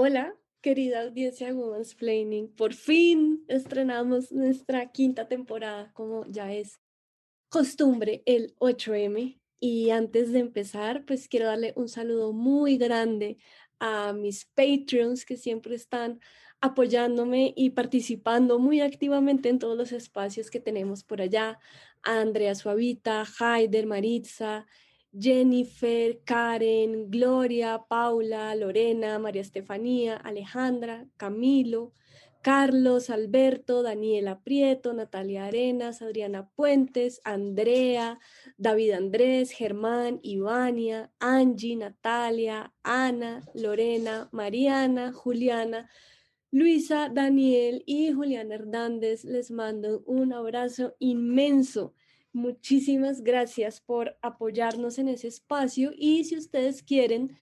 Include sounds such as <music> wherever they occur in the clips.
Hola, querida audiencia de Women's Planning. Por fin estrenamos nuestra quinta temporada, como ya es costumbre, el 8M. Y antes de empezar, pues quiero darle un saludo muy grande a mis Patreons que siempre están apoyándome y participando muy activamente en todos los espacios que tenemos por allá. A Andrea Suavita, Haider, Maritza, Jennifer, Karen, Gloria, Paula, Lorena, María Estefanía, Alejandra, Camilo, Carlos, Alberto, Daniela Prieto, Natalia Arenas, Adriana Puentes, Andrea, David Andrés, Germán, Ivania, Angie, Natalia, Ana, Lorena, Mariana, Juliana, Luisa, Daniel y Juliana Hernández. Les mando un abrazo inmenso. Muchísimas gracias por apoyarnos en ese espacio y si ustedes quieren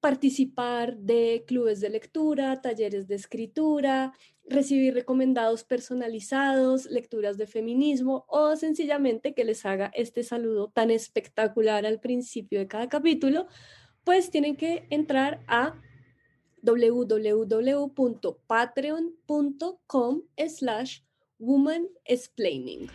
participar de clubes de lectura, talleres de escritura, recibir recomendados personalizados, lecturas de feminismo o sencillamente que les haga este saludo tan espectacular al principio de cada capítulo, pues tienen que entrar a www.patreon.com slash womansplaining.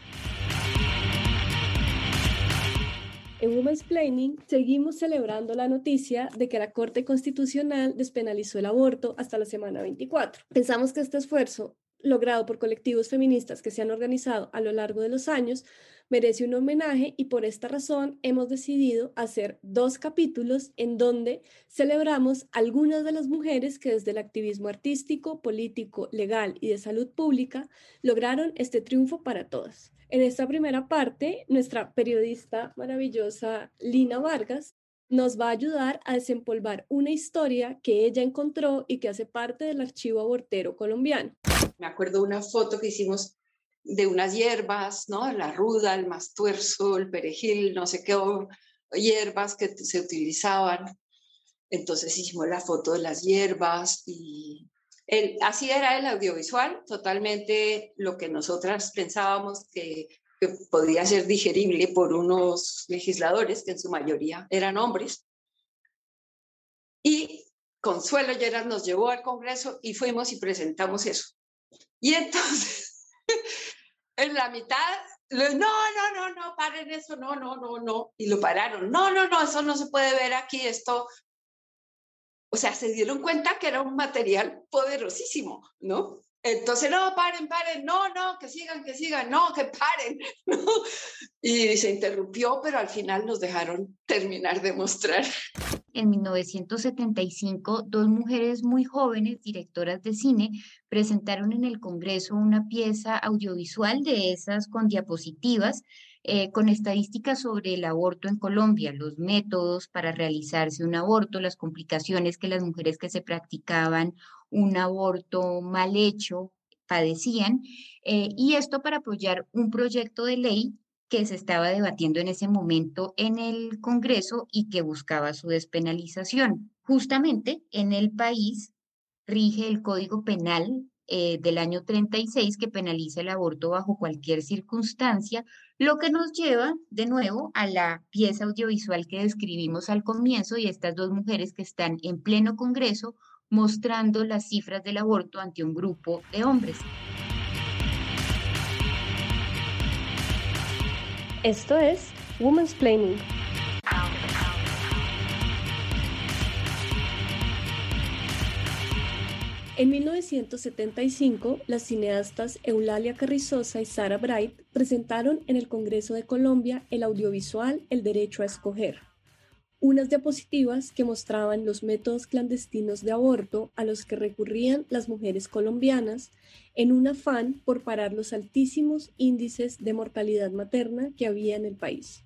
En Women's Planning seguimos celebrando la noticia de que la Corte Constitucional despenalizó el aborto hasta la semana 24. Pensamos que este esfuerzo, logrado por colectivos feministas que se han organizado a lo largo de los años, merece un homenaje y por esta razón hemos decidido hacer dos capítulos en donde celebramos algunas de las mujeres que desde el activismo artístico, político, legal y de salud pública lograron este triunfo para todas. En esta primera parte, nuestra periodista maravillosa Lina Vargas nos va a ayudar a desempolvar una historia que ella encontró y que hace parte del archivo abortero colombiano. Me acuerdo una foto que hicimos de unas hierbas, ¿no? La ruda, el mastuerzo, el perejil, no sé qué hierbas que se utilizaban. Entonces hicimos la foto de las hierbas y así era el audiovisual, totalmente lo que nosotras pensábamos que, podía ser digerible por unos legisladores, que en su mayoría eran hombres. Y Consuelo Lleras nos llevó al Congreso y fuimos y presentamos eso. Y entonces, en la mitad, no, no, no, no, paren eso, no, no, no, no. Y lo pararon. No, no, no, eso no se puede ver aquí, esto o sea, se dieron cuenta que era un material poderosísimo, ¿no? Entonces, no, paren, paren, no, no, que sigan, que sigan, no, que paren. <laughs> Y se interrumpió, pero al final nos dejaron terminar de mostrar. En 1975, dos mujeres muy jóvenes, directoras de cine, presentaron en el Congreso una pieza audiovisual de esas con diapositivas eh, con estadísticas sobre el aborto en Colombia, los métodos para realizarse un aborto, las complicaciones que las mujeres que se practicaban un aborto mal hecho padecían, eh, y esto para apoyar un proyecto de ley que se estaba debatiendo en ese momento en el Congreso y que buscaba su despenalización. Justamente en el país rige el Código Penal eh, del año 36 que penaliza el aborto bajo cualquier circunstancia, lo que nos lleva de nuevo a la pieza audiovisual que describimos al comienzo y estas dos mujeres que están en pleno Congreso mostrando las cifras del aborto ante un grupo de hombres. Esto es Women's Planning. En 1975, las cineastas Eulalia Carrizosa y Sara Bright presentaron en el Congreso de Colombia el audiovisual El Derecho a Escoger, unas diapositivas que mostraban los métodos clandestinos de aborto a los que recurrían las mujeres colombianas en un afán por parar los altísimos índices de mortalidad materna que había en el país.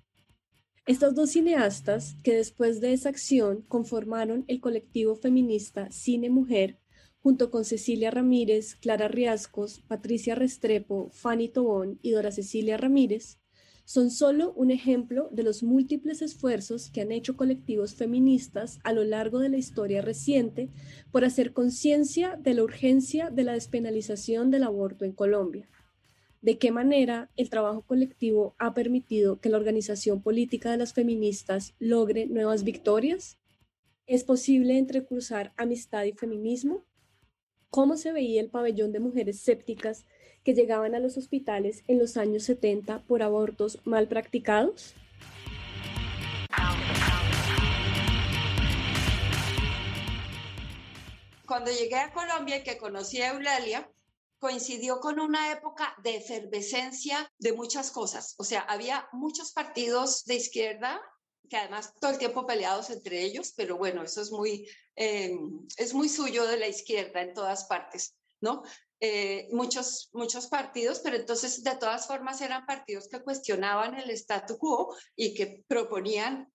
Estas dos cineastas, que después de esa acción conformaron el colectivo feminista Cine Mujer, junto con Cecilia Ramírez, Clara Riascos, Patricia Restrepo, Fanny Tobón y Dora Cecilia Ramírez, son solo un ejemplo de los múltiples esfuerzos que han hecho colectivos feministas a lo largo de la historia reciente por hacer conciencia de la urgencia de la despenalización del aborto en Colombia. ¿De qué manera el trabajo colectivo ha permitido que la organización política de las feministas logre nuevas victorias? ¿Es posible entrecruzar amistad y feminismo? ¿Cómo se veía el pabellón de mujeres sépticas que llegaban a los hospitales en los años 70 por abortos mal practicados? Cuando llegué a Colombia y que conocí a Eulalia, coincidió con una época de efervescencia de muchas cosas. O sea, había muchos partidos de izquierda que además todo el tiempo peleados entre ellos, pero bueno, eso es muy, eh, es muy suyo de la izquierda en todas partes, ¿no? Eh, muchos, muchos partidos, pero entonces de todas formas eran partidos que cuestionaban el statu quo y que proponían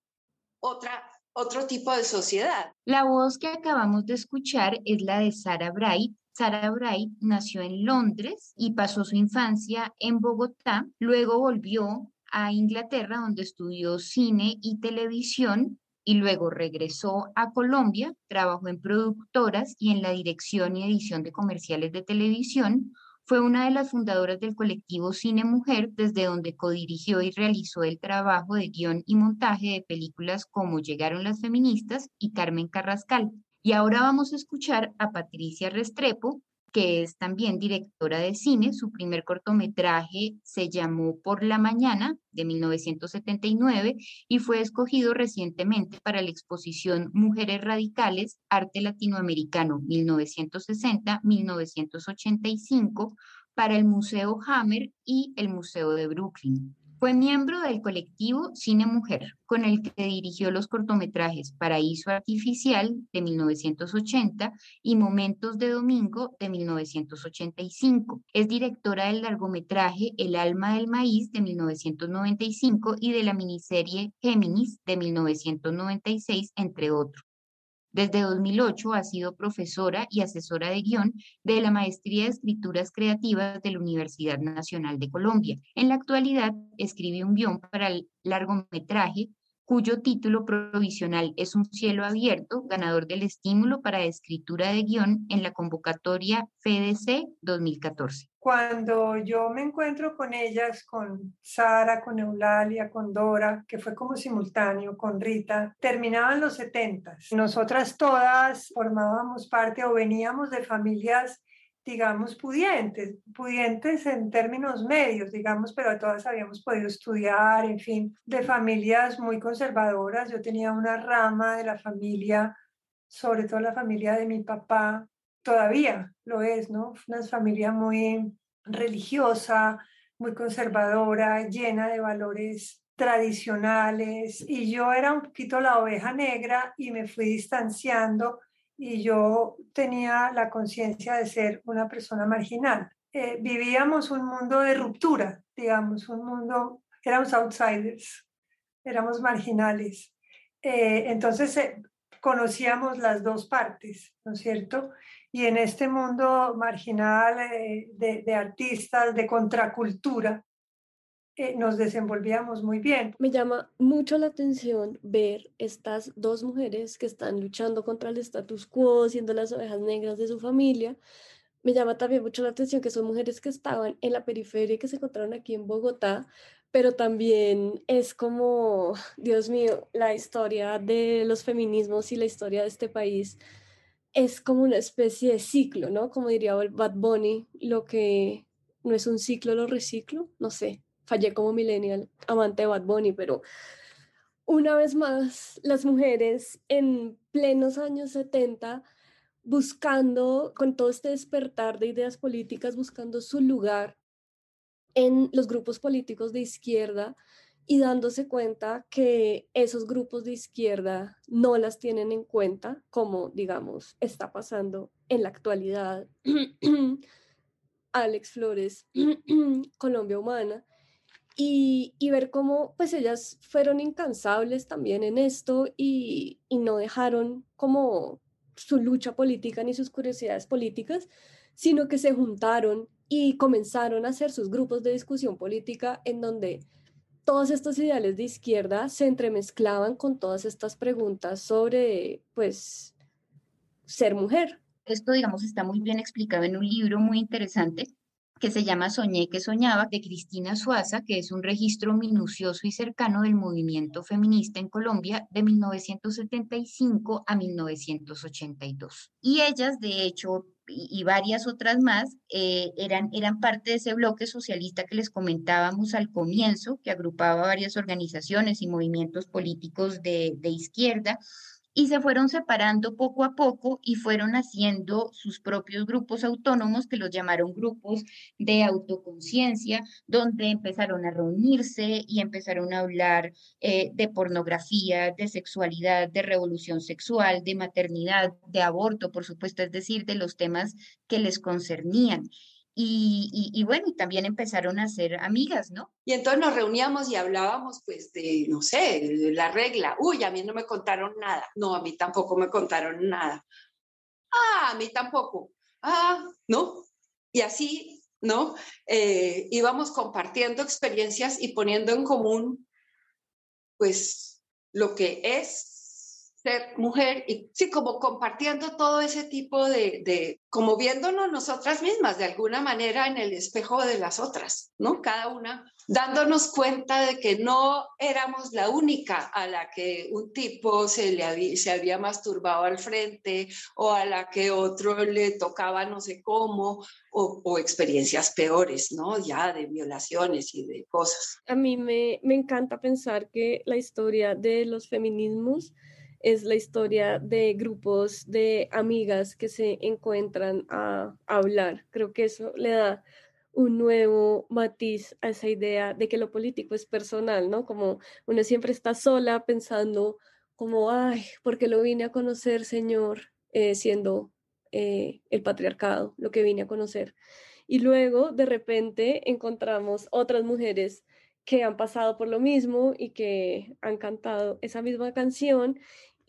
otra, otro tipo de sociedad. La voz que acabamos de escuchar es la de Sara Bright. Sara Bright nació en Londres y pasó su infancia en Bogotá, luego volvió a Inglaterra donde estudió cine y televisión y luego regresó a Colombia, trabajó en productoras y en la dirección y edición de comerciales de televisión. Fue una de las fundadoras del colectivo Cine Mujer, desde donde codirigió y realizó el trabajo de guion y montaje de películas como Llegaron las Feministas y Carmen Carrascal. Y ahora vamos a escuchar a Patricia Restrepo, que es también directora de cine. Su primer cortometraje se llamó Por la Mañana, de 1979, y fue escogido recientemente para la exposición Mujeres Radicales, Arte Latinoamericano 1960-1985, para el Museo Hammer y el Museo de Brooklyn. Fue miembro del colectivo Cine Mujer, con el que dirigió los cortometrajes Paraíso Artificial de 1980 y Momentos de Domingo de 1985. Es directora del largometraje El alma del maíz de 1995 y de la miniserie Géminis de 1996, entre otros. Desde 2008 ha sido profesora y asesora de guion de la Maestría de Escrituras Creativas de la Universidad Nacional de Colombia. En la actualidad escribe un guion para el largometraje cuyo título provisional es Un cielo abierto, ganador del estímulo para escritura de guion en la convocatoria FEDC 2014. Cuando yo me encuentro con ellas, con Sara, con Eulalia, con Dora, que fue como simultáneo, con Rita, terminaban los 70. Nosotras todas formábamos parte o veníamos de familias digamos, pudientes, pudientes en términos medios, digamos, pero todas habíamos podido estudiar, en fin, de familias muy conservadoras. Yo tenía una rama de la familia, sobre todo la familia de mi papá, todavía lo es, ¿no? Una familia muy religiosa, muy conservadora, llena de valores tradicionales, y yo era un poquito la oveja negra y me fui distanciando y yo tenía la conciencia de ser una persona marginal. Eh, vivíamos un mundo de ruptura, digamos, un mundo, éramos outsiders, éramos marginales. Eh, entonces eh, conocíamos las dos partes, ¿no es cierto? Y en este mundo marginal de, de artistas, de contracultura, nos desenvolvíamos muy bien. Me llama mucho la atención ver estas dos mujeres que están luchando contra el status quo, siendo las ovejas negras de su familia. Me llama también mucho la atención que son mujeres que estaban en la periferia y que se encontraron aquí en Bogotá, pero también es como, <laughs> Dios mío, la historia de los feminismos y la historia de este país es como una especie de ciclo, ¿no? Como diría Bad Bunny, lo que no es un ciclo lo reciclo, no sé, fallé como millennial, amante de Bad Bunny, pero una vez más, las mujeres en plenos años 70, buscando, con todo este despertar de ideas políticas, buscando su lugar en los grupos políticos de izquierda y dándose cuenta que esos grupos de izquierda no las tienen en cuenta, como digamos está pasando en la actualidad. <clears throat> Alex Flores, <clears throat> Colombia Humana, y, ver cómo pues ellas fueron incansables también en esto y, no dejaron como su lucha política ni sus curiosidades políticas, sino que se juntaron y comenzaron a hacer sus grupos de discusión política en donde todos estos ideales de izquierda se entremezclaban con todas estas preguntas sobre pues ser mujer. Esto digamos está muy bien explicado en un libro muy interesante que se llama Soñé que soñaba, de Cristina Suaza, que es un registro minucioso y cercano del movimiento feminista en Colombia de 1975 a 1982. Y ellas, de hecho, y, varias otras más, eh, eran, eran parte de ese bloque socialista que les comentábamos al comienzo, que agrupaba varias organizaciones y movimientos políticos de, de izquierda y se fueron separando poco a poco y fueron haciendo sus propios grupos autónomos que los llamaron grupos de autoconciencia, donde empezaron a reunirse y empezaron a hablar eh, de pornografía, de sexualidad, de revolución sexual, de maternidad, de aborto, por supuesto, es decir, de los temas que les concernían. Y, bueno, y también empezaron a ser amigas, ¿no? Y entonces nos reuníamos y hablábamos, pues, de, no sé, de la regla. Uy, a mí no me contaron nada. No, a mí tampoco me contaron nada. Ah, a mí tampoco. Ah, ¿no? Y así, ¿no? Eh, íbamos compartiendo experiencias y poniendo en común, pues, lo que es ser mujer y sí, como compartiendo todo ese tipo de, de, como viéndonos nosotras mismas de alguna manera en el espejo de las otras, ¿no? Cada una dándonos cuenta de que no éramos la única a la que un tipo se, le había, se había masturbado al frente o a la que otro le tocaba no sé cómo o, o experiencias peores, ¿no? Ya de violaciones y de cosas. A mí me, me encanta pensar que la historia de los feminismos es la historia de grupos de amigas que se encuentran a, hablar. Creo que eso le da un nuevo matiz a esa idea de que lo político es personal, ¿no? Como uno siempre está sola pensando como, ay, porque lo vine a conocer, Señor, eh, siendo eh, el patriarcado, lo que vine a conocer. Y luego, de repente, encontramos otras mujeres que han pasado por lo mismo y que han cantado esa misma canción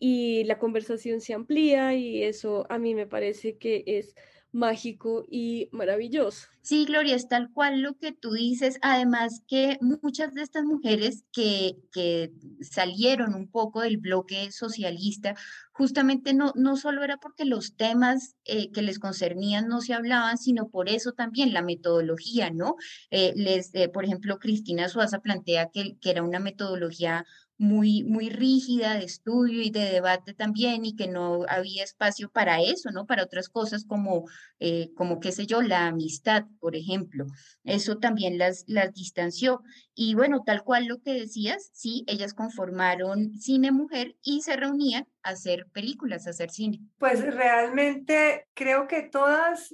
y la conversación se amplía y eso a mí me parece que es mágico y maravilloso. Sí, Gloria, es tal cual lo que tú dices. Además que muchas de estas mujeres que, que salieron un poco del bloque socialista, justamente no, no solo era porque los temas eh, que les concernían no se hablaban, sino por eso también la metodología, ¿no? Eh, les, eh, por ejemplo, Cristina Suaza plantea que, que era una metodología muy, muy rígida de estudio y de debate también y que no había espacio para eso, ¿no? Para otras cosas como, eh, como qué sé yo, la amistad, por ejemplo. Eso también las, las distanció. Y bueno, tal cual lo que decías, sí, ellas conformaron Cine Mujer y se reunían a hacer películas, a hacer cine. Pues realmente creo que todas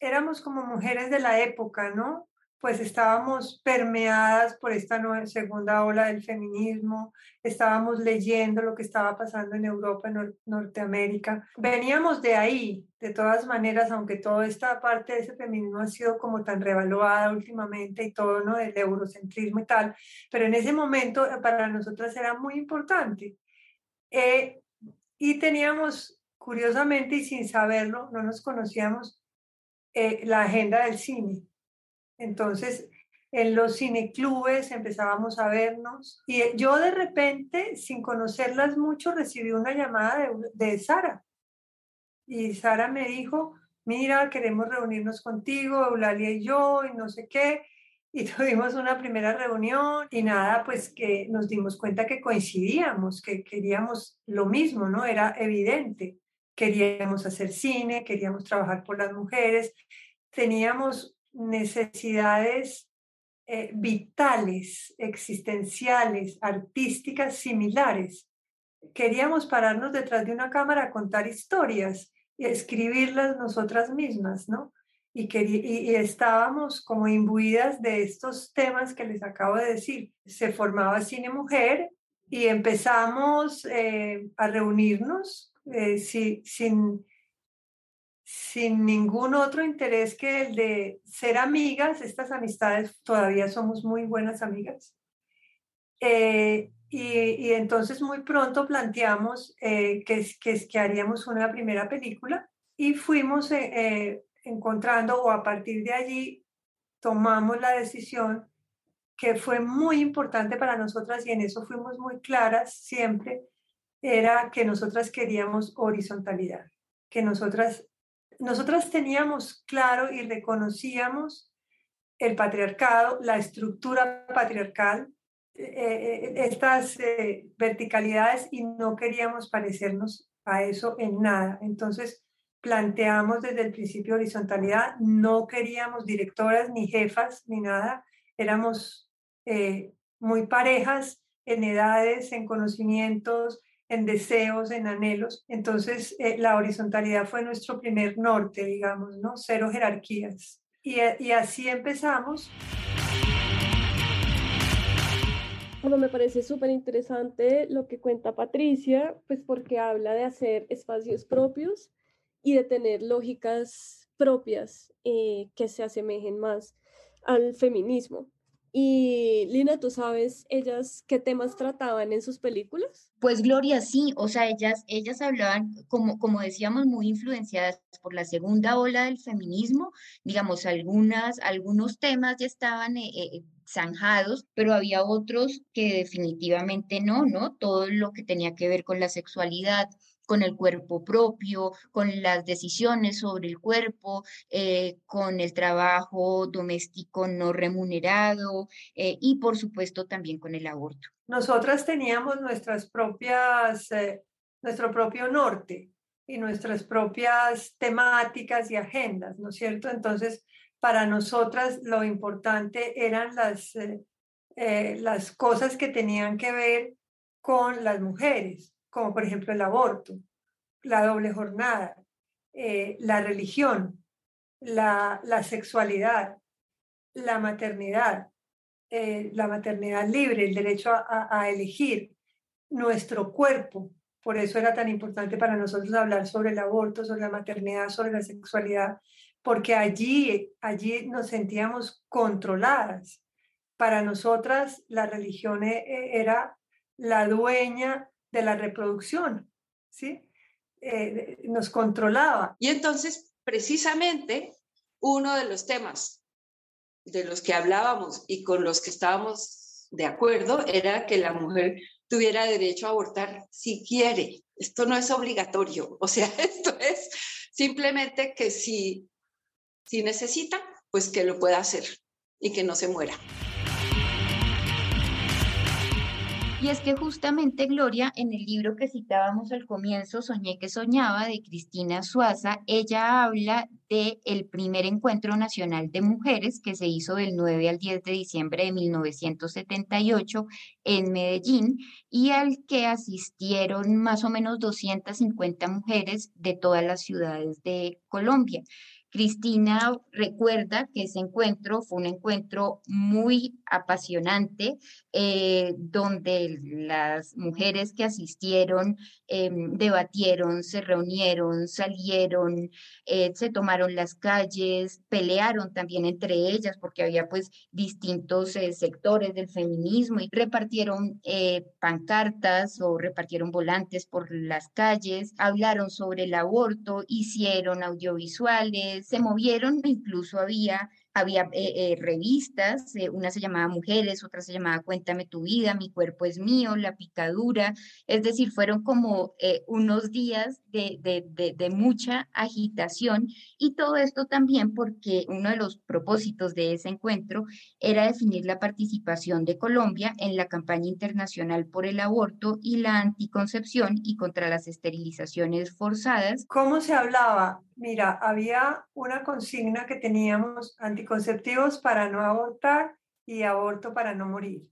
éramos como mujeres de la época, ¿no? Pues estábamos permeadas por esta nueva, segunda ola del feminismo, estábamos leyendo lo que estaba pasando en Europa, en Norteamérica. Veníamos de ahí, de todas maneras, aunque toda esta parte de ese feminismo ha sido como tan revaluada últimamente y todo, ¿no? Del eurocentrismo y tal, pero en ese momento eh, para nosotras era muy importante. Eh, y teníamos, curiosamente y sin saberlo, no nos conocíamos, eh, la agenda del cine entonces, en los cineclubes empezábamos a vernos y yo de repente, sin conocerlas mucho, recibí una llamada de, Sara. Y Sara me dijo, mira, queremos reunirnos contigo, Eulalia y yo, y no sé qué. Y <laughs> tuvimos una primera reunión y nada, pues que nos dimos cuenta que coincidíamos, que queríamos lo mismo, ¿no? Era evidente. Queríamos hacer cine, queríamos trabajar por las mujeres, teníamos necesidades eh, vitales, existenciales, artísticas similares. Queríamos pararnos detrás de una cámara a contar historias y escribirlas nosotras mismas, ¿no? Y, y, estábamos como imbuidas de estos temas que les acabo de decir. Se formaba Cine Mujer y empezamos eh, a reunirnos eh, sin, sin ningún otro interés que el de ser amigas, estas amistades todavía somos muy buenas amigas. Eh, y, entonces muy pronto planteamos eh, que, que, que, haríamos una primera película y fuimos eh, encontrando o a partir de allí tomamos la decisión que fue muy importante para nosotras y en eso fuimos muy claras siempre, era que nosotras queríamos horizontalidad, que nosotras nosotras teníamos claro y reconocíamos el patriarcado, la estructura patriarcal, eh, estas verticalidades y no queríamos parecernos a eso en nada. Entonces, planteamos desde el principio horizontalidad, no queríamos directoras ni jefas ni nada, éramos eh, muy parejas en edades, en conocimientos, en deseos, en anhelos. Entonces, eh, la horizontalidad fue nuestro primer norte, digamos, ¿no? Cero jerarquías. Y, así empezamos. Bueno, me parece súper interesante lo que cuenta Patricia, pues porque habla de hacer espacios propios y de tener lógicas propias eh, que se asemejen más al feminismo. Y Lina, ¿tú sabes ellas qué temas trataban en sus películas? Pues Gloria, sí, o sea, ellas, ellas hablaban, como, como decíamos, muy influenciadas por la segunda ola del feminismo, digamos, algunas, algunos temas ya estaban eh, eh, zanjados, pero había otros que definitivamente no, ¿no? Todo lo que tenía que ver con la sexualidad, con el cuerpo propio, con las decisiones sobre el cuerpo, eh, con el trabajo doméstico no remunerado eh, y por supuesto también con el aborto. Nosotras teníamos nuestras propias, eh, nuestro propio norte y nuestras propias temáticas y agendas, ¿no es cierto? Entonces, para nosotras lo importante eran las, las cosas que tenían que ver con las mujeres como por ejemplo el aborto, la doble jornada, eh, la religión, la, sexualidad, la maternidad, eh, la maternidad libre, el derecho a, elegir nuestro cuerpo. Por eso era tan importante para nosotros hablar sobre el aborto, sobre la maternidad, sobre la sexualidad, porque allí, allí nos sentíamos controladas. Para nosotras la religión eh, era la dueña de la reproducción, ¿sí? Eh, nos controlaba. Y entonces, precisamente, uno de los temas de los que hablábamos y con los que estábamos de acuerdo era que la mujer tuviera derecho a abortar si quiere. Esto no es obligatorio, o sea, <laughs> esto es simplemente que si, si necesita, pues que lo pueda hacer y que no se muera. Y es que justamente Gloria, en el libro que citábamos al comienzo, Soñé que soñaba, de Cristina Suaza, ella habla de el primer encuentro nacional de mujeres que se hizo del 9 al 10 de diciembre de 1978 en Medellín y al que asistieron más o menos 250 mujeres de todas las ciudades de Colombia. Cristina recuerda que ese encuentro fue un encuentro muy apasionante, eh, donde las mujeres que asistieron em, debatieron, se reunieron, salieron, eh, se tomaron las calles, pelearon también entre ellas, porque había pues distintos eh, sectores del feminismo y repartieron pancartas o repartieron volantes por las calles, hablaron sobre el aborto, hicieron audiovisuales se movieron, incluso había había eh, eh, revistas, eh, una se llamaba Mujeres, otra se llamaba Cuéntame tu vida, Mi cuerpo es mío, La picadura, es decir, fueron como unos días de, de, de, mucha agitación y todo esto también porque uno de los propósitos de ese encuentro era definir la participación de Colombia en la campaña internacional por el aborto y la anticoncepción y contra las esterilizaciones forzadas. ¿Cómo se hablaba? Mira, había una consigna que teníamos anticoncepción conceptivos para no abortar y aborto para no morir.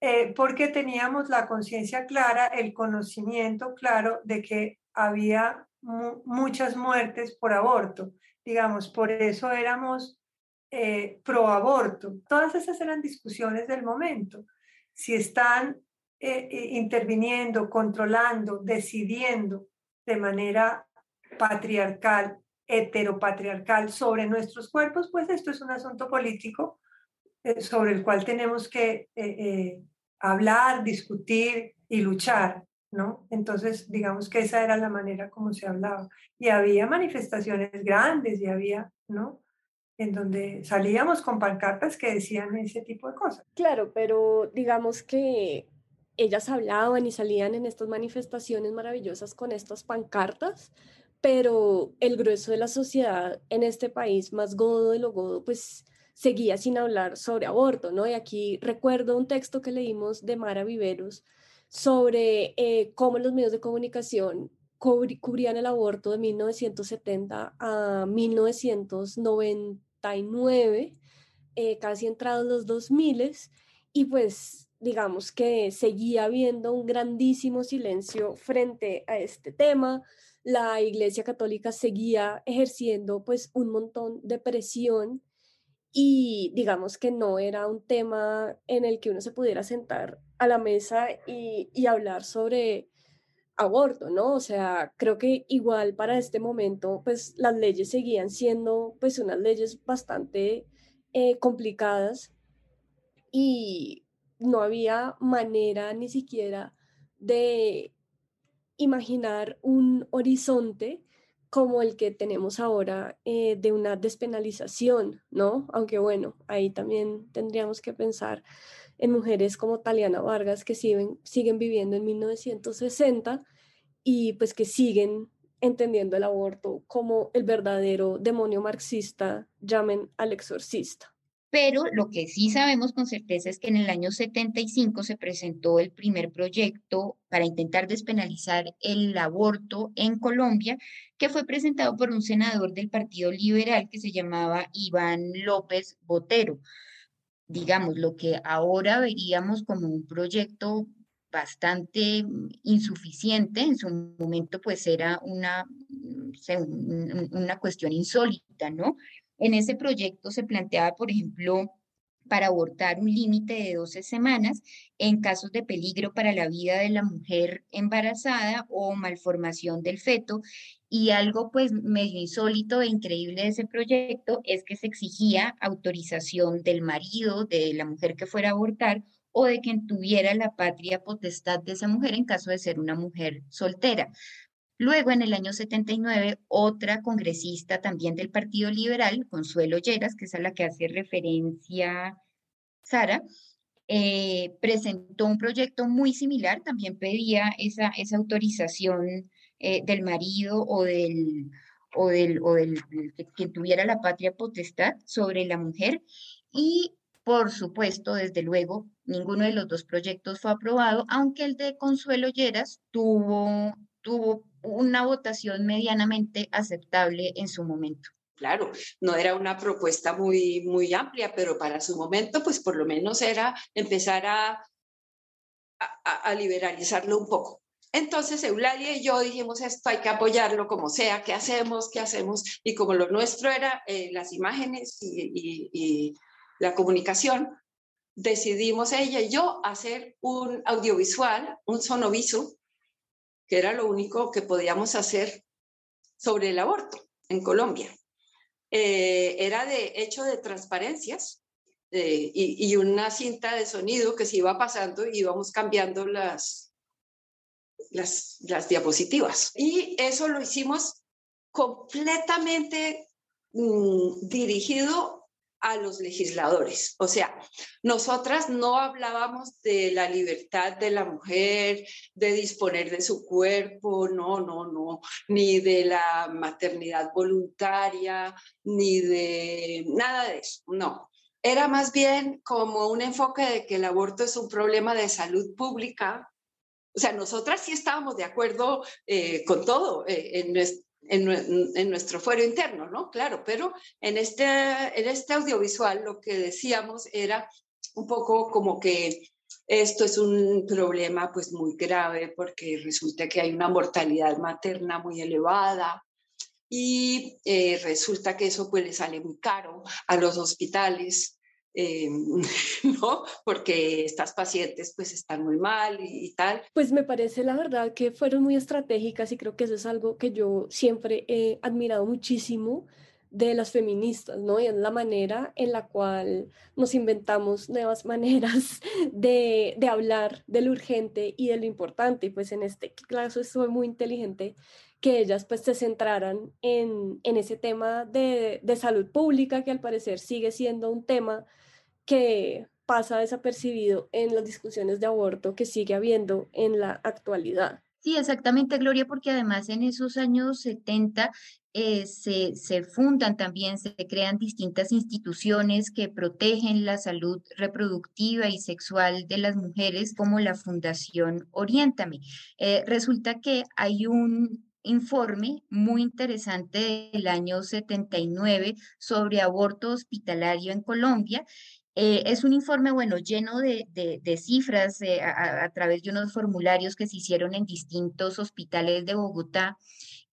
Eh, porque teníamos la conciencia clara, el conocimiento claro de que había muchas muertes por aborto. Digamos, por eso éramos eh, pro aborto. Todas esas eran discusiones del momento. Si están eh, interviniendo, controlando, decidiendo de manera patriarcal heteropatriarcal sobre nuestros cuerpos, pues esto es un asunto político eh, sobre el cual tenemos que eh, eh, hablar, discutir y luchar, ¿no? Entonces, digamos que esa era la manera como se hablaba. Y había manifestaciones grandes y había, ¿no? En donde salíamos con pancartas que decían ese tipo de cosas. Claro, pero digamos que ellas hablaban y salían en estas manifestaciones maravillosas con estas pancartas, pero el grueso de la sociedad en este país, más godo de lo godo, pues seguía sin hablar sobre aborto, ¿no? Y aquí recuerdo un texto que leímos de Mara Viveros sobre eh, cómo los medios de comunicación cubrían el aborto de 1970 a 1999, eh, casi entrados los 2000, y pues digamos que seguía habiendo un grandísimo silencio frente a este tema. La Iglesia Católica seguía ejerciendo pues un montón de presión y digamos que no era un tema en el que uno se pudiera sentar a la mesa y, y hablar sobre aborto, ¿no? O sea, creo que igual para este momento, pues las leyes seguían siendo pues unas leyes bastante eh, complicadas y no había manera ni siquiera de imaginar un horizonte como el que tenemos ahora eh, de una despenalización, ¿no? Aunque bueno, ahí también tendríamos que pensar en mujeres como Taliana Vargas que siguen, siguen viviendo en 1960 y pues que siguen entendiendo el aborto como el verdadero demonio marxista, llamen al exorcista. Pero lo que sí sabemos con certeza es que en el año 75 se presentó el primer proyecto para intentar despenalizar el aborto en Colombia, que fue presentado por un senador del Partido Liberal que se llamaba Iván López Botero digamos, lo que ahora veríamos como un proyecto bastante insuficiente, en su momento pues era una, una cuestión insólita, ¿no? En ese proyecto se planteaba, por ejemplo, para abortar un límite de 12 semanas en casos de peligro para la vida de la mujer embarazada o malformación del feto. Y algo pues medio insólito e increíble de ese proyecto es que se exigía autorización del marido de la mujer que fuera a abortar o de quien tuviera la patria potestad de esa mujer en caso de ser una mujer soltera. Luego, en el año 79, otra congresista también del Partido Liberal, Consuelo Lleras, que es a la que hace referencia Sara, eh, presentó un proyecto muy similar, también pedía esa, esa autorización eh, del marido o del, o del, o del quien tuviera la patria potestad sobre la mujer. Y por supuesto, desde luego, ninguno de los dos proyectos fue aprobado, aunque el de Consuelo Lleras tuvo, tuvo una votación medianamente aceptable en su momento. Claro, no era una propuesta muy, muy amplia, pero para su momento, pues por lo menos era empezar a, a, liberalizarlo un poco. Entonces Eulalia y yo dijimos esto, hay que apoyarlo como sea, ¿qué hacemos? ¿Qué hacemos? Y como lo nuestro era eh, las imágenes y, y, la comunicación, decidimos ella y yo hacer un audiovisual, un sonoviso, que era lo único que podíamos hacer sobre el aborto en Colombia. Eh, era de hecho de transparencias eh, y, una cinta de sonido que se iba pasando y íbamos cambiando las, las, diapositivas. Y eso lo hicimos completamente mm, dirigido a los legisladores. O sea, nosotras no hablábamos de la libertad de la mujer, de disponer de su cuerpo, no, no, no, ni de la maternidad voluntaria, ni de nada de eso, no. Era más bien como un enfoque de que el aborto es un problema de salud pública. O sea, nosotras sí estábamos de acuerdo eh, con todo eh, en, en, nuestro fuero interno, ¿no? Claro, pero en este, en este audiovisual lo que decíamos era un poco como que esto es un problema pues muy grave porque resulta que hay una mortalidad materna muy elevada y eh, resulta que eso pues le sale muy caro a los hospitales eh, <laughs> ¿no? Porque estas pacientes pues están muy mal y, tal. Pues me parece la verdad que fueron muy estratégicas y creo que eso es algo que yo siempre he admirado muchísimo de las feministas, ¿no? Y es la manera en la cual nos inventamos nuevas <laughs> maneras de, de hablar de lo urgente y de lo importante. Y pues en este caso fue muy inteligente que ellas pues se centraran en, en ese tema de, de salud pública, que al parecer sigue siendo un tema que pasa desapercibido en las discusiones de aborto que sigue habiendo en la actualidad. Sí, exactamente, Gloria, porque además en esos años 70 eh, se, se, fundan también, se crean distintas instituciones que protegen la salud reproductiva y sexual de las mujeres, como la Fundación Oriéntame. Eh, resulta que hay un informe muy interesante del año 79 sobre aborto hospitalario en Colombia eh, es un informe, bueno, lleno de, cifras a, a, través de unos formularios que se hicieron en distintos hospitales de Bogotá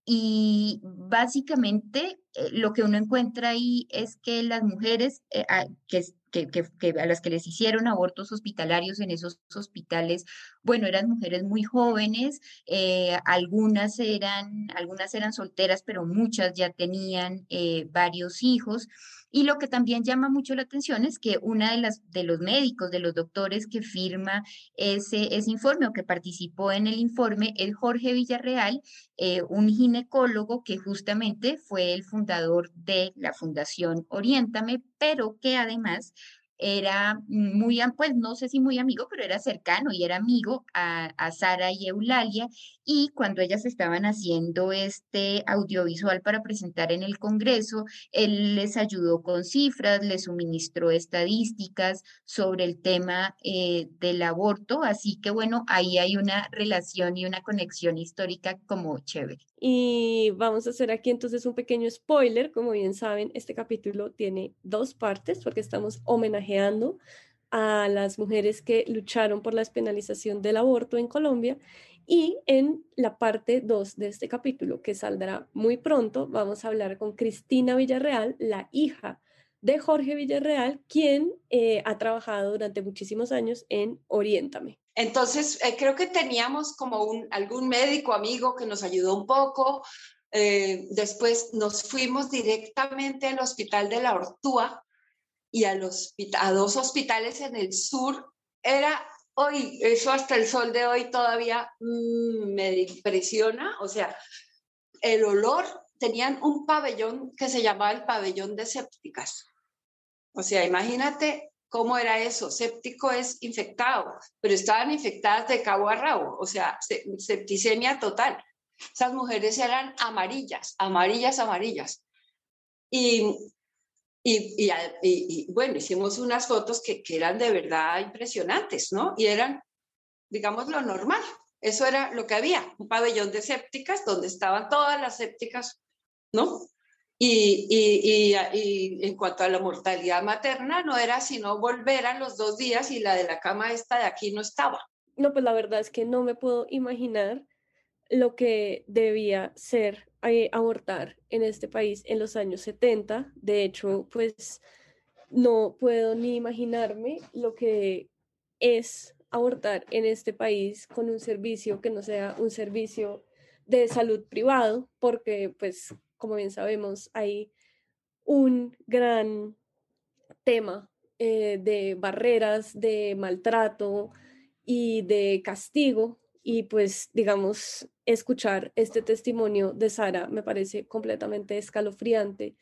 y básicamente eh, lo que uno encuentra ahí es que las mujeres eh, a, que, que, a las que les hicieron abortos hospitalarios en esos hospitales, bueno, eran mujeres muy jóvenes, eh, algunas, eran, algunas eran solteras, pero muchas ya tenían varios hijos. Y lo que también llama mucho la atención es que una de las de los médicos, de los doctores que firma ese, ese informe o que participó en el informe es Jorge Villarreal, un ginecólogo que justamente fue el fundador de la Fundación Oriéntame, pero que además era muy, pues no sé si muy amigo, pero era cercano y era amigo a, Sara y Eulalia. Y cuando ellas estaban haciendo este audiovisual para presentar en el Congreso, él les ayudó con cifras, les suministró estadísticas sobre el tema eh, del aborto. Así que bueno, ahí hay una relación y una conexión histórica como chévere. Y vamos a hacer aquí entonces un pequeño spoiler. Como bien saben, este capítulo tiene dos partes porque estamos homenajeando a las mujeres que lucharon por la despenalización del aborto en Colombia. Y en la parte 2 de este capítulo, que saldrá muy pronto, vamos a hablar con Cristina Villarreal, la hija de Jorge Villarreal, quien eh, ha trabajado durante muchísimos años en Oriéntame. Entonces, eh, creo que teníamos como un, algún médico amigo que nos ayudó un poco. Eh, después nos fuimos directamente al Hospital de la Ortúa y a, los, a dos hospitales en el sur. Era hoy, eso hasta el sol de hoy todavía mm, me impresiona. O sea, el olor, tenían un pabellón que se llamaba el pabellón de sépticas. O sea, imagínate ¿Cómo era eso? Séptico es infectado, pero estaban infectadas de cabo a rabo, o sea, septicemia total. Esas mujeres eran amarillas, amarillas, amarillas. Y, y, bueno, hicimos unas fotos que, que, eran de verdad impresionantes, ¿no? Y eran, digamos, lo normal. Eso era lo que había, un pabellón de sépticas donde estaban todas las sépticas, ¿no? Y, en cuanto a la mortalidad materna, no era sino volver a los dos días y la de la cama esta de aquí no estaba. No, pues la verdad es que no me puedo imaginar lo que debía ser eh, abortar en este país en los años 70. De hecho, pues no puedo ni imaginarme lo que es abortar en este país con un servicio que no sea un servicio de salud privado, porque pues como bien sabemos, hay un gran tema eh, de barreras, de maltrato y de castigo. Y pues, digamos, escuchar este testimonio de Sara me parece completamente escalofriante.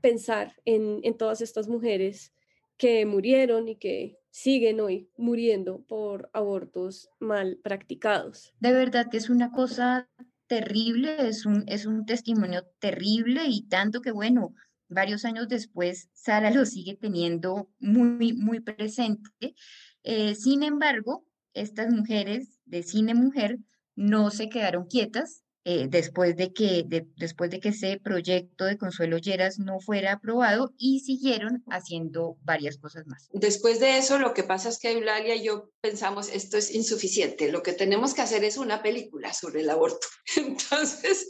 Pensar en, en todas estas mujeres que murieron y que siguen hoy muriendo por abortos mal practicados. De verdad que es una cosa terrible, es un, es un testimonio terrible y tanto que, bueno, varios años después Sara lo sigue teniendo muy, muy presente. Eh, sin embargo, estas mujeres de cine mujer no se quedaron quietas, eh, después, de que, después de que ese proyecto de Consuelo Lleras no fuera aprobado y siguieron haciendo varias cosas más. Después de eso, lo que pasa es que Eulalia y yo pensamos, esto es insuficiente, lo que tenemos que hacer es una película sobre el aborto. <laughs> Entonces,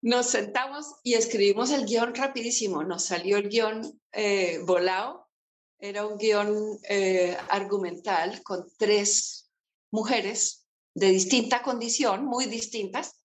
nos sentamos y escribimos el guion rapidísimo, nos salió el guion eh, volado, era un guion eh, argumental con tres mujeres de distinta condición, muy distintas,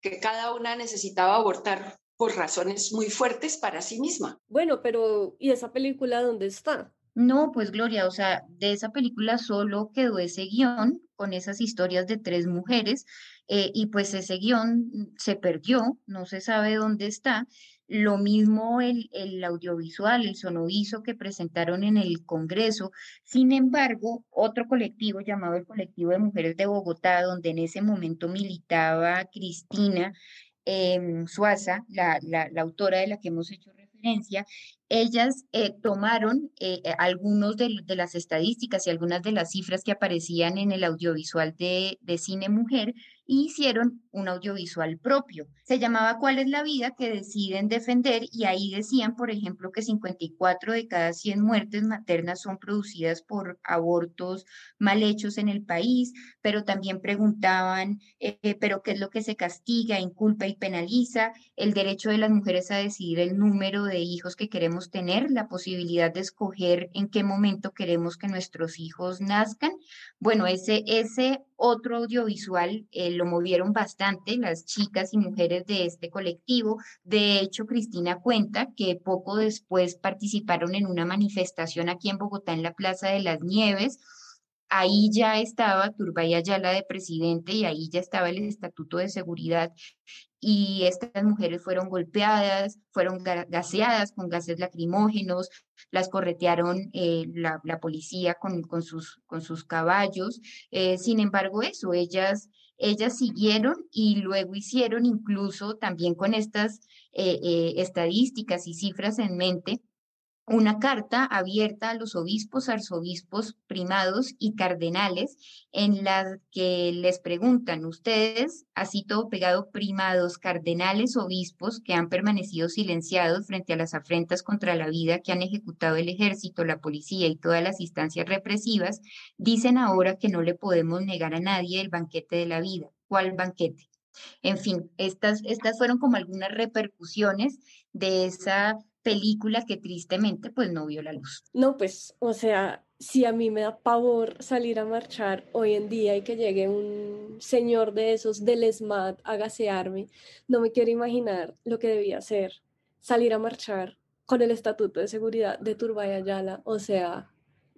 que cada una necesitaba abortar por razones muy fuertes para sí misma. Bueno, pero ¿y esa película dónde está? No, pues Gloria, o sea, de esa película solo quedó ese guion con esas historias de tres mujeres eh, y pues ese guion se perdió, no se sabe dónde está. Lo mismo el, el audiovisual, el sonoviso que presentaron en el Congreso. Sin embargo, otro colectivo llamado el Colectivo de Mujeres de Bogotá, donde en ese momento militaba Cristina eh, Suaza, la, la, la autora de la que hemos hecho referencia, ellas eh, tomaron eh, eh, algunos de, las estadísticas y algunas de las cifras que aparecían en el audiovisual de, Cine Mujer y hicieron un audiovisual propio. Se llamaba ¿Cuál es la vida? que deciden defender y ahí decían, por ejemplo, que 54 de cada 100 muertes maternas son producidas por abortos mal hechos en el país, pero también preguntaban, ¿pero qué es lo que se castiga, inculpa y penaliza? El derecho de las mujeres a decidir el número de hijos que queremos tener, la posibilidad de escoger en qué momento queremos que nuestros hijos nazcan. Bueno, ese, ese otro audiovisual eh, lo movieron bastante las chicas y mujeres de este colectivo. De hecho, Cristina cuenta que poco después participaron en una manifestación aquí en Bogotá en la Plaza de las Nieves. Ahí ya estaba Turbay Ayala de presidente y ahí ya estaba el Estatuto de Seguridad y estas mujeres fueron golpeadas, fueron gaseadas con gases lacrimógenos, las corretearon eh, la, policía con, con, sus, con sus caballos. Eh, sin embargo, eso, ellas, ellas siguieron y luego hicieron incluso también con estas eh, estadísticas y cifras en mente, una carta abierta a los obispos, arzobispos, primados y cardenales en la que les preguntan ustedes, así todo pegado, primados, cardenales, obispos que han permanecido silenciados frente a las afrentas contra la vida que han ejecutado el ejército, la policía y todas las instancias represivas, dicen ahora que no le podemos negar a nadie el banquete de la vida. ¿Cuál banquete? En fin, estas, estas fueron como algunas repercusiones de esa película que tristemente pues no vio la luz. No, pues, o sea, si a mí me da pavor salir a marchar hoy en día y que llegue un señor de esos del SMAT a gasearme, no me quiero imaginar lo que debía ser salir a marchar con el Estatuto de Seguridad de Turbay Ayala, o sea,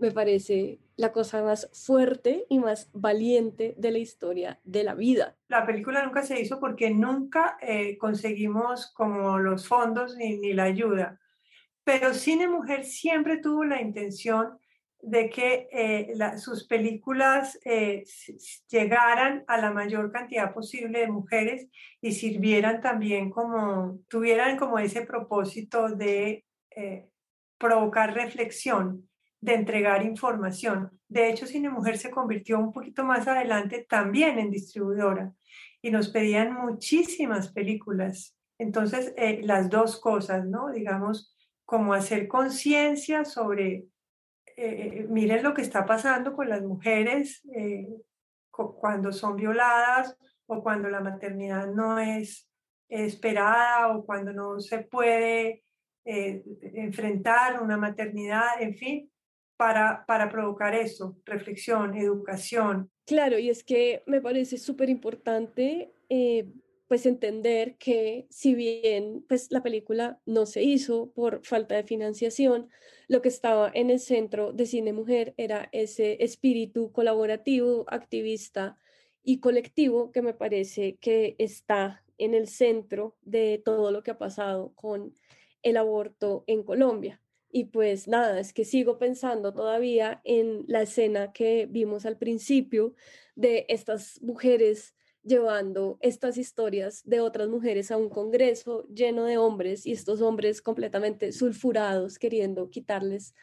me parece la cosa más fuerte y más valiente de la historia de la vida. La película nunca se hizo porque nunca eh, conseguimos como los fondos ni, ni, la ayuda, pero Cine Mujer siempre tuvo la intención de que eh, sus películas eh, llegaran a la mayor cantidad posible de mujeres y sirvieran también como, tuvieran como ese propósito de provocar reflexión de entregar información. De hecho, Cine Mujer se convirtió un poquito más adelante también en distribuidora y nos pedían muchísimas películas. Entonces, eh, las dos cosas, ¿no? Digamos, como hacer conciencia sobre, eh, miren lo que está pasando con las mujeres eh, cuando son violadas o cuando la maternidad no es esperada o cuando no se puede eh, enfrentar una maternidad, en fin, para, para provocar eso, reflexión, educación. Claro, y es que me parece súper importante eh, pues entender que si bien pues la película no se hizo por falta de financiación, lo que estaba en el centro de Cine Mujer era ese espíritu colaborativo, activista y colectivo que me parece que está en el centro de todo lo que ha pasado con el aborto en Colombia. Y pues nada, es que sigo pensando todavía en la escena que vimos al principio de estas mujeres llevando estas historias de otras mujeres a un congreso lleno de hombres y estos hombres completamente sulfurados queriendo quitarles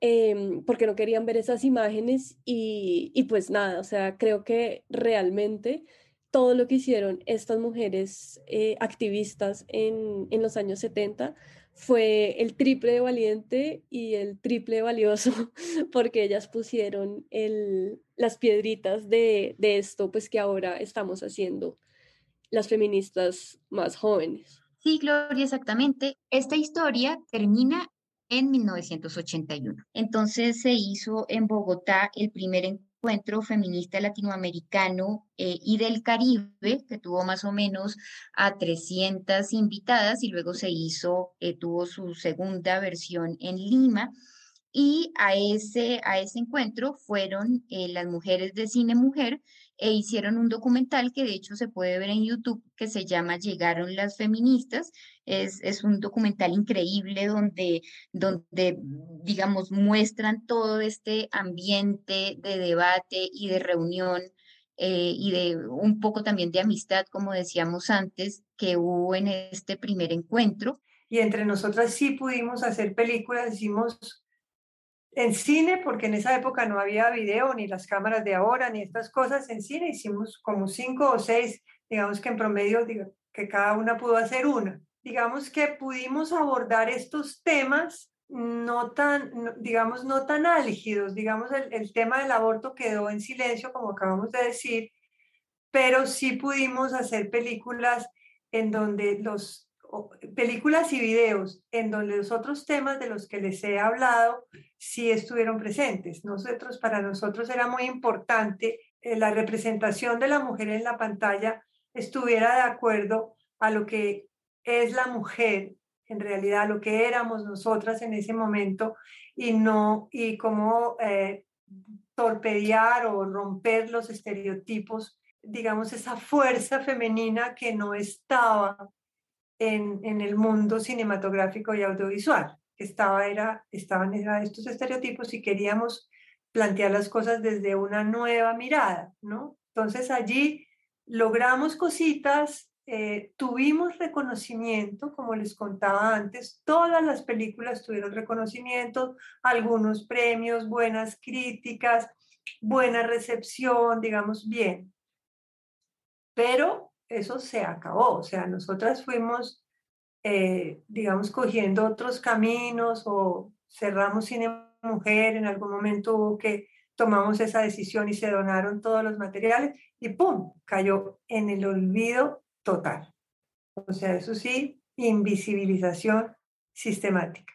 eh, porque no querían ver esas imágenes y, y pues nada, o sea, creo que realmente todo lo que hicieron estas mujeres eh, activistas en, en los años 70 fue el triple de valiente y el triple de valioso, <laughs> porque ellas pusieron el, las piedritas de, de esto, pues que ahora estamos haciendo las feministas más jóvenes. Sí, Gloria, exactamente. Esta historia termina en 1981. Entonces se hizo en Bogotá el primer encuentro feminista latinoamericano eh, y del Caribe, que tuvo más o menos a 300 invitadas y luego se hizo, eh, tuvo su segunda versión en Lima. Y a ese, a ese encuentro fueron eh, las mujeres de Cine Mujer e hicieron un documental que de hecho se puede ver en YouTube que se llama Llegaron las feministas. Es, es un documental increíble donde, donde, digamos, muestran todo este ambiente de debate y de reunión eh, y de un poco también de amistad, como decíamos antes, que hubo en este primer encuentro. Y entre nosotras sí pudimos hacer películas, hicimos en cine, porque en esa época no había video, ni las cámaras de ahora, ni estas cosas. En cine hicimos como cinco o seis, digamos que en promedio, que cada una pudo hacer una. Digamos que pudimos abordar estos temas no tan, digamos, no tan álgidos. Digamos, el, el tema del aborto quedó en silencio, como acabamos de decir, pero sí pudimos hacer películas en donde los películas y videos en donde los otros temas de los que les he hablado sí estuvieron presentes. Nosotros, para nosotros era muy importante eh, la representación de la mujer en la pantalla estuviera de acuerdo a lo que es la mujer, en realidad lo que éramos nosotras en ese momento y no, y cómo eh, torpedear o romper los estereotipos, digamos, esa fuerza femenina que no estaba en, en el mundo cinematográfico y audiovisual. Estaba, era, estaban estos estereotipos y queríamos plantear las cosas desde una nueva mirada, ¿no? Entonces allí logramos cositas, eh, tuvimos reconocimiento, como les contaba antes, todas las películas tuvieron reconocimiento, algunos premios, buenas críticas, buena recepción, digamos, bien. Pero eso se acabó. O sea, nosotras fuimos, eh, digamos, cogiendo otros caminos o cerramos Cine Mujer, en algún momento hubo que tomamos esa decisión y se donaron todos los materiales y ¡pum! cayó en el olvido total. O sea, eso sí, invisibilización sistemática.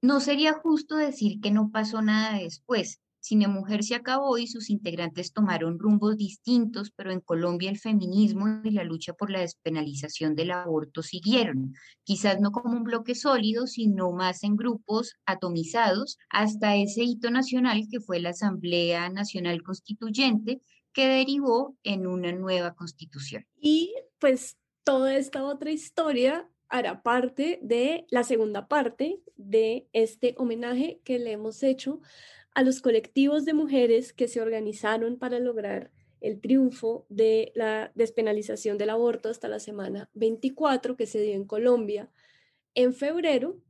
No sería justo decir que no pasó nada después. Cine Mujer se acabó y sus integrantes tomaron rumbos distintos, pero en Colombia el feminismo y la lucha por la despenalización del aborto siguieron, quizás no como un bloque sólido, sino más en grupos atomizados, hasta ese hito nacional que fue la Asamblea Nacional Constituyente, que derivó en una nueva constitución. Y pues toda esta otra historia hará parte de la segunda parte de este homenaje que le hemos hecho a los colectivos de mujeres que se organizaron para lograr el triunfo de la despenalización del aborto hasta la semana 24 que se dio en Colombia en febrero.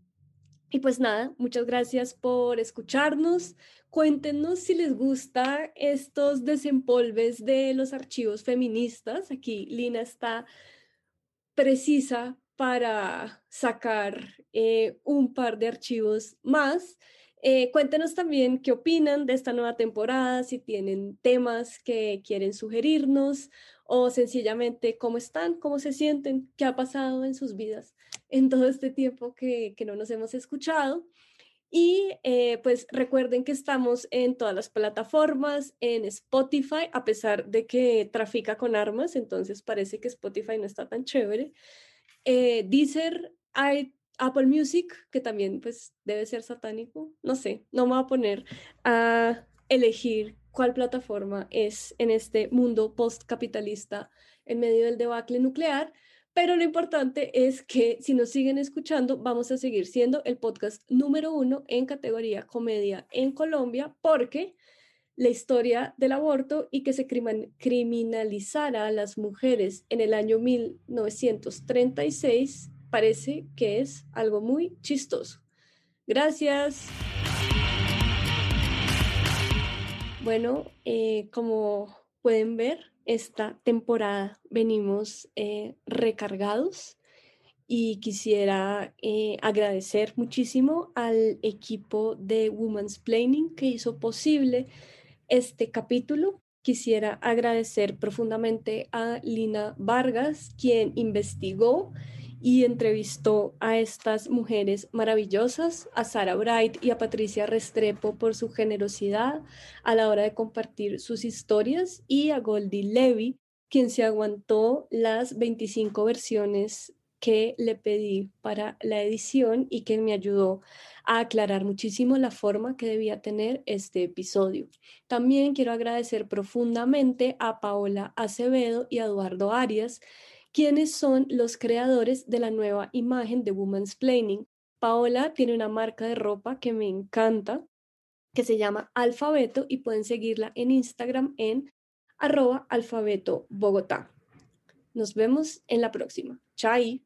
Y pues nada, muchas gracias por escucharnos. Cuéntenos si les gusta estos desempolves de los archivos feministas. Aquí Lina está precisa para sacar eh, un par de archivos más. Eh, cuéntenos también qué opinan de esta nueva temporada, si tienen temas que quieren sugerirnos o sencillamente cómo están, cómo se sienten, qué ha pasado en sus vidas en todo este tiempo que, no nos hemos escuchado. Y eh, pues recuerden que estamos en todas las plataformas, en Spotify, a pesar de que trafica con armas, entonces parece que Spotify no está tan chévere. Eh, Deezer, hay Apple Music, que también pues debe ser satánico, no sé, no me voy a poner a elegir cuál plataforma es en este mundo postcapitalista en medio del debacle nuclear, pero lo importante es que si nos siguen escuchando, vamos a seguir siendo el podcast número uno en categoría comedia en Colombia, porque la historia del aborto y que se criminalizara a las mujeres en el año 1936 parece que es algo muy chistoso. Gracias. Bueno, eh, como pueden ver, esta temporada venimos eh, recargados y quisiera eh, agradecer muchísimo al equipo de Women's Planning que hizo posible este capítulo. Quisiera agradecer profundamente a Lina Vargas, quien investigó y entrevistó a estas mujeres maravillosas, a Sara Bright y a Patricia Restrepo por su generosidad a la hora de compartir sus historias y a Goldie Levy, quien se aguantó las 25 versiones que le pedí para la edición y que me ayudó a aclarar muchísimo la forma que debía tener este episodio. También quiero agradecer profundamente a Paola Acevedo y a Eduardo Arias, quienes son los creadores de la nueva imagen de Woman's Planning. Paola tiene una marca de ropa que me encanta, que se llama Alfabeto y pueden seguirla en Instagram en arroba alfabeto Bogotá. Nos vemos en la próxima. Chai.